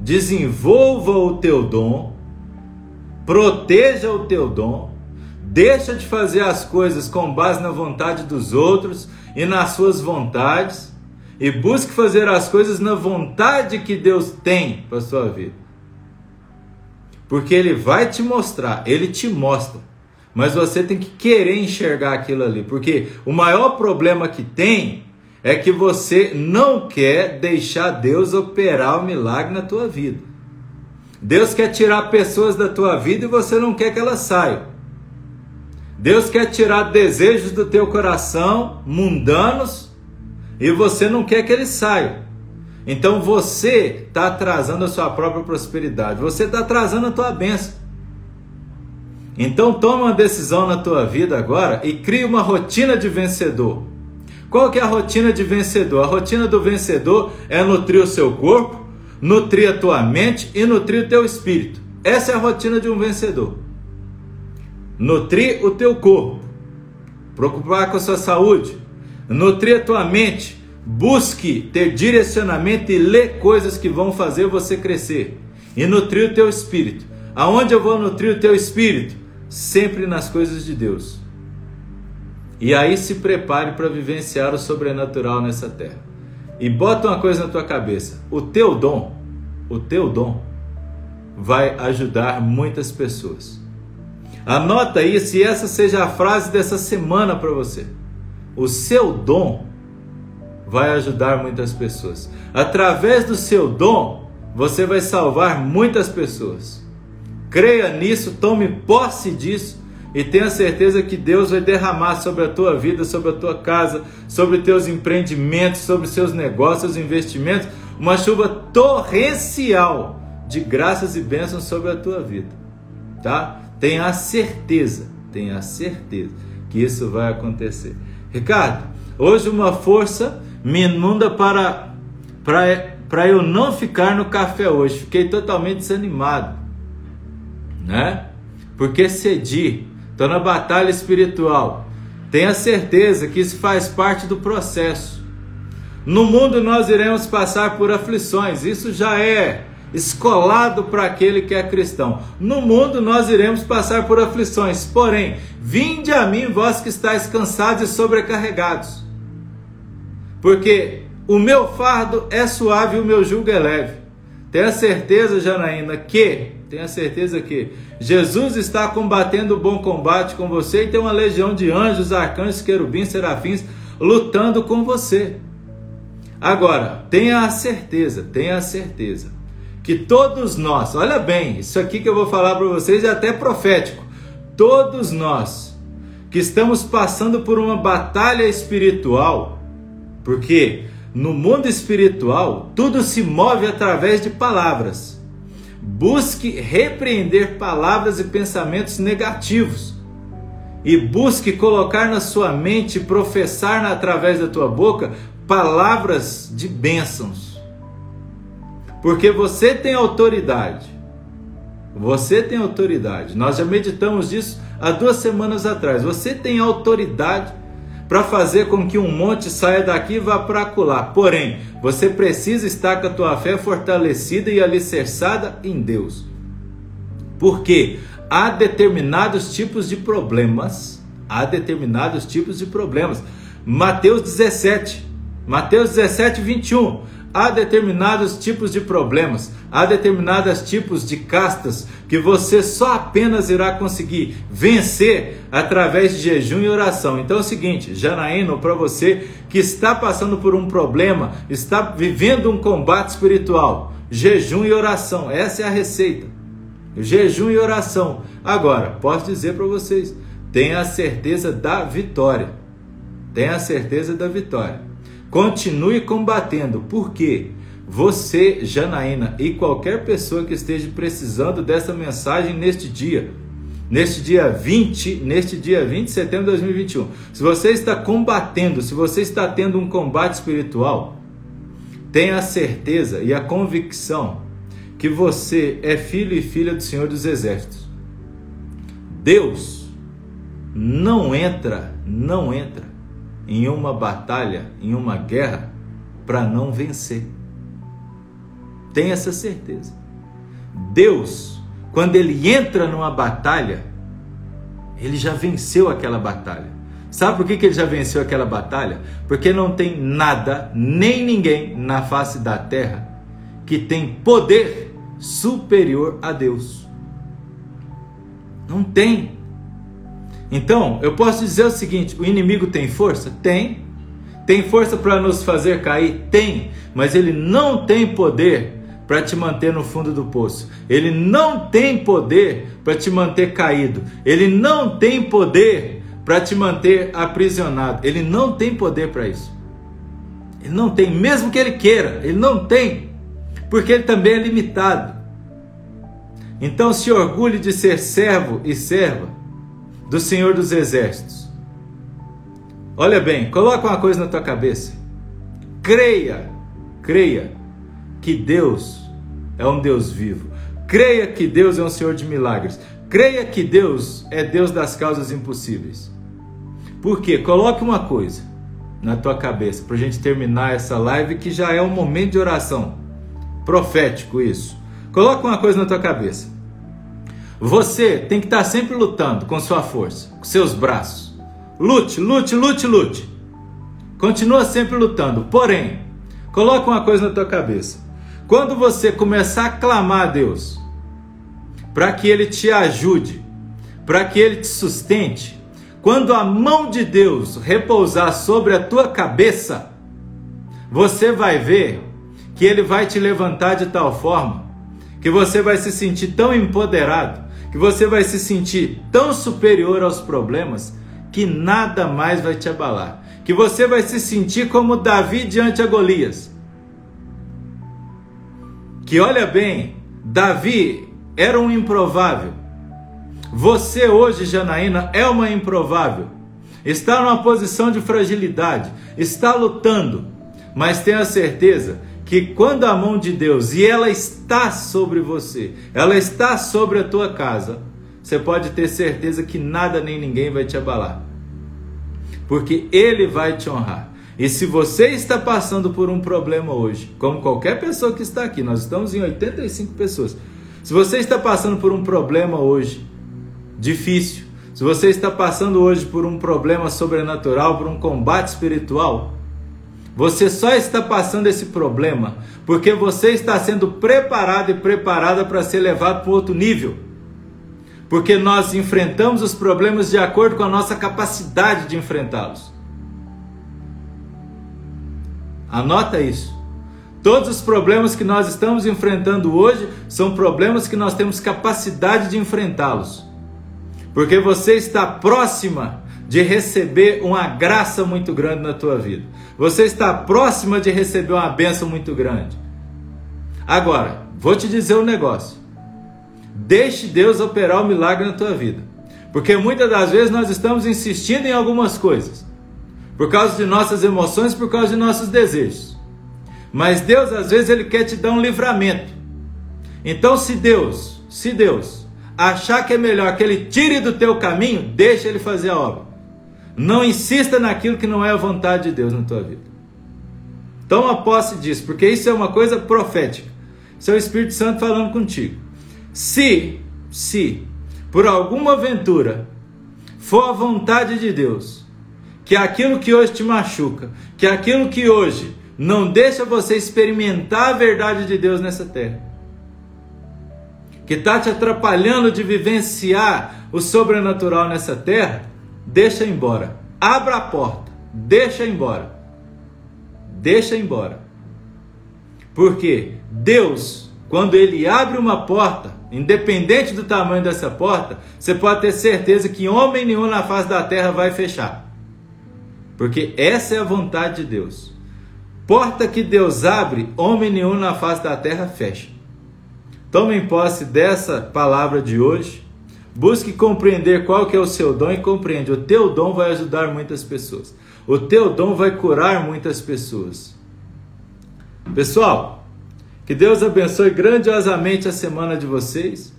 desenvolva o teu dom, proteja o teu dom, deixa de fazer as coisas com base na vontade dos outros e nas suas vontades e busque fazer as coisas na vontade que Deus tem para sua vida. Porque ele vai te mostrar, ele te mostra. Mas você tem que querer enxergar aquilo ali. Porque o maior problema que tem é que você não quer deixar Deus operar o milagre na tua vida. Deus quer tirar pessoas da tua vida e você não quer que elas saiam. Deus quer tirar desejos do teu coração mundanos e você não quer que eles saiam. Então você está atrasando a sua própria prosperidade, você está atrasando a tua bênção. Então toma uma decisão na tua vida agora e crie uma rotina de vencedor. Qual que é a rotina de vencedor? A rotina do vencedor é nutrir o seu corpo, nutrir a tua mente e nutrir o teu espírito. Essa é a rotina de um vencedor. Nutrir o teu corpo, preocupar com a sua saúde, nutrir a tua mente, Busque ter direcionamento e ler coisas que vão fazer você crescer e nutrir o teu espírito. Aonde eu vou nutrir o teu espírito? Sempre nas coisas de Deus. E aí se prepare para vivenciar o sobrenatural nessa terra. E bota uma coisa na tua cabeça: o teu dom, o teu dom vai ajudar muitas pessoas. Anota aí se essa seja a frase dessa semana para você. O seu dom vai ajudar muitas pessoas. Através do seu dom, você vai salvar muitas pessoas. Creia nisso, tome posse disso e tenha certeza que Deus vai derramar sobre a tua vida, sobre a tua casa, sobre teus empreendimentos, sobre seus negócios, investimentos, uma chuva torrencial de graças e bênçãos sobre a tua vida. Tá? Tenha a certeza, tenha a certeza que isso vai acontecer. Ricardo, hoje uma força me inunda para, para, para eu não ficar no café hoje. Fiquei totalmente desanimado, né? Porque cedi, estou na batalha espiritual. Tenha certeza que isso faz parte do processo. No mundo nós iremos passar por aflições, isso já é escolado para aquele que é cristão. No mundo nós iremos passar por aflições, porém, vinde a mim, vós que estáis cansados e sobrecarregados porque o meu fardo é suave e o meu jugo é leve. Tenha certeza, Janaína, que, tenha certeza que Jesus está combatendo o bom combate com você e tem uma legião de anjos, arcanjos, querubins, serafins lutando com você. Agora, tenha a certeza, tenha a certeza que todos nós, olha bem, isso aqui que eu vou falar para vocês é até profético. Todos nós que estamos passando por uma batalha espiritual, porque no mundo espiritual tudo se move através de palavras. Busque repreender palavras e pensamentos negativos. E busque colocar na sua mente professar através da tua boca palavras de bênçãos. Porque você tem autoridade. Você tem autoridade. Nós já meditamos isso há duas semanas atrás. Você tem autoridade para fazer com que um monte saia daqui e vá para acolá. Porém, você precisa estar com a tua fé fortalecida e alicerçada em Deus. Porque há determinados tipos de problemas, há determinados tipos de problemas. Mateus 17, Mateus 17, 21. Há determinados tipos de problemas, há determinados tipos de castas que você só apenas irá conseguir vencer através de jejum e oração. Então é o seguinte, Janaíno, para você que está passando por um problema, está vivendo um combate espiritual, jejum e oração, essa é a receita. Jejum e oração. Agora, posso dizer para vocês, tenha a certeza da vitória. Tenha a certeza da vitória. Continue combatendo, porque você, Janaína, e qualquer pessoa que esteja precisando dessa mensagem neste dia, neste dia 20, neste dia 20 de setembro de 2021. Se você está combatendo, se você está tendo um combate espiritual, tenha a certeza e a convicção que você é filho e filha do Senhor dos Exércitos. Deus não entra, não entra em uma batalha, em uma guerra, para não vencer. Tenha essa certeza. Deus, quando ele entra numa batalha, ele já venceu aquela batalha. Sabe por que, que ele já venceu aquela batalha? Porque não tem nada, nem ninguém na face da terra que tem poder superior a Deus. Não tem. Então, eu posso dizer o seguinte: o inimigo tem força? Tem. Tem força para nos fazer cair? Tem. Mas ele não tem poder para te manter no fundo do poço. Ele não tem poder para te manter caído. Ele não tem poder para te manter aprisionado. Ele não tem poder para isso. Ele não tem, mesmo que ele queira, ele não tem, porque ele também é limitado. Então se orgulhe de ser servo e serva do Senhor dos Exércitos. Olha bem, coloca uma coisa na tua cabeça. Creia, creia que Deus é um Deus vivo. Creia que Deus é um Senhor de milagres. Creia que Deus é Deus das causas impossíveis. Por quê? Coloque uma coisa na tua cabeça para a gente terminar essa live que já é um momento de oração. Profético isso. Coloque uma coisa na tua cabeça. Você tem que estar sempre lutando com sua força, com seus braços. Lute, lute, lute, lute. Continua sempre lutando. Porém, coloca uma coisa na tua cabeça. Quando você começar a clamar a Deus para que ele te ajude, para que ele te sustente, quando a mão de Deus repousar sobre a tua cabeça, você vai ver que ele vai te levantar de tal forma que você vai se sentir tão empoderado que você vai se sentir tão superior aos problemas que nada mais vai te abalar. Que você vai se sentir como Davi diante a Golias. Que olha bem, Davi era um improvável. Você hoje, Janaína, é uma improvável. Está numa posição de fragilidade, está lutando, mas tenha certeza que quando a mão de Deus e ela está sobre você, ela está sobre a tua casa, você pode ter certeza que nada nem ninguém vai te abalar. Porque ele vai te honrar. E se você está passando por um problema hoje, como qualquer pessoa que está aqui, nós estamos em 85 pessoas. Se você está passando por um problema hoje difícil, se você está passando hoje por um problema sobrenatural, por um combate espiritual, você só está passando esse problema porque você está sendo preparado e preparada para ser levado para outro nível. Porque nós enfrentamos os problemas de acordo com a nossa capacidade de enfrentá-los. Anota isso. Todos os problemas que nós estamos enfrentando hoje são problemas que nós temos capacidade de enfrentá-los. Porque você está próxima de receber uma graça muito grande na tua vida. Você está próxima de receber uma benção muito grande. Agora, vou te dizer um negócio. Deixe Deus operar o milagre na tua vida. Porque muitas das vezes nós estamos insistindo em algumas coisas. Por causa de nossas emoções, por causa de nossos desejos. Mas Deus às vezes ele quer te dar um livramento. Então se Deus, se Deus achar que é melhor que ele tire do teu caminho, deixa ele fazer a obra. Não insista naquilo que não é a vontade de Deus na tua vida. Toma posse disso, porque isso é uma coisa profética. Isso é o Espírito Santo falando contigo. Se, se, por alguma aventura, for a vontade de Deus, que aquilo que hoje te machuca, que aquilo que hoje não deixa você experimentar a verdade de Deus nessa terra, que está te atrapalhando de vivenciar o sobrenatural nessa terra, deixa embora. Abra a porta, deixa embora. Deixa embora. Porque Deus, quando Ele abre uma porta, independente do tamanho dessa porta, você pode ter certeza que homem nenhum na face da terra vai fechar. Porque essa é a vontade de Deus. Porta que Deus abre, homem nenhum na face da terra fecha. Tomem posse dessa palavra de hoje. Busque compreender qual que é o seu dom e compreende. O teu dom vai ajudar muitas pessoas. O teu dom vai curar muitas pessoas. Pessoal, que Deus abençoe grandiosamente a semana de vocês.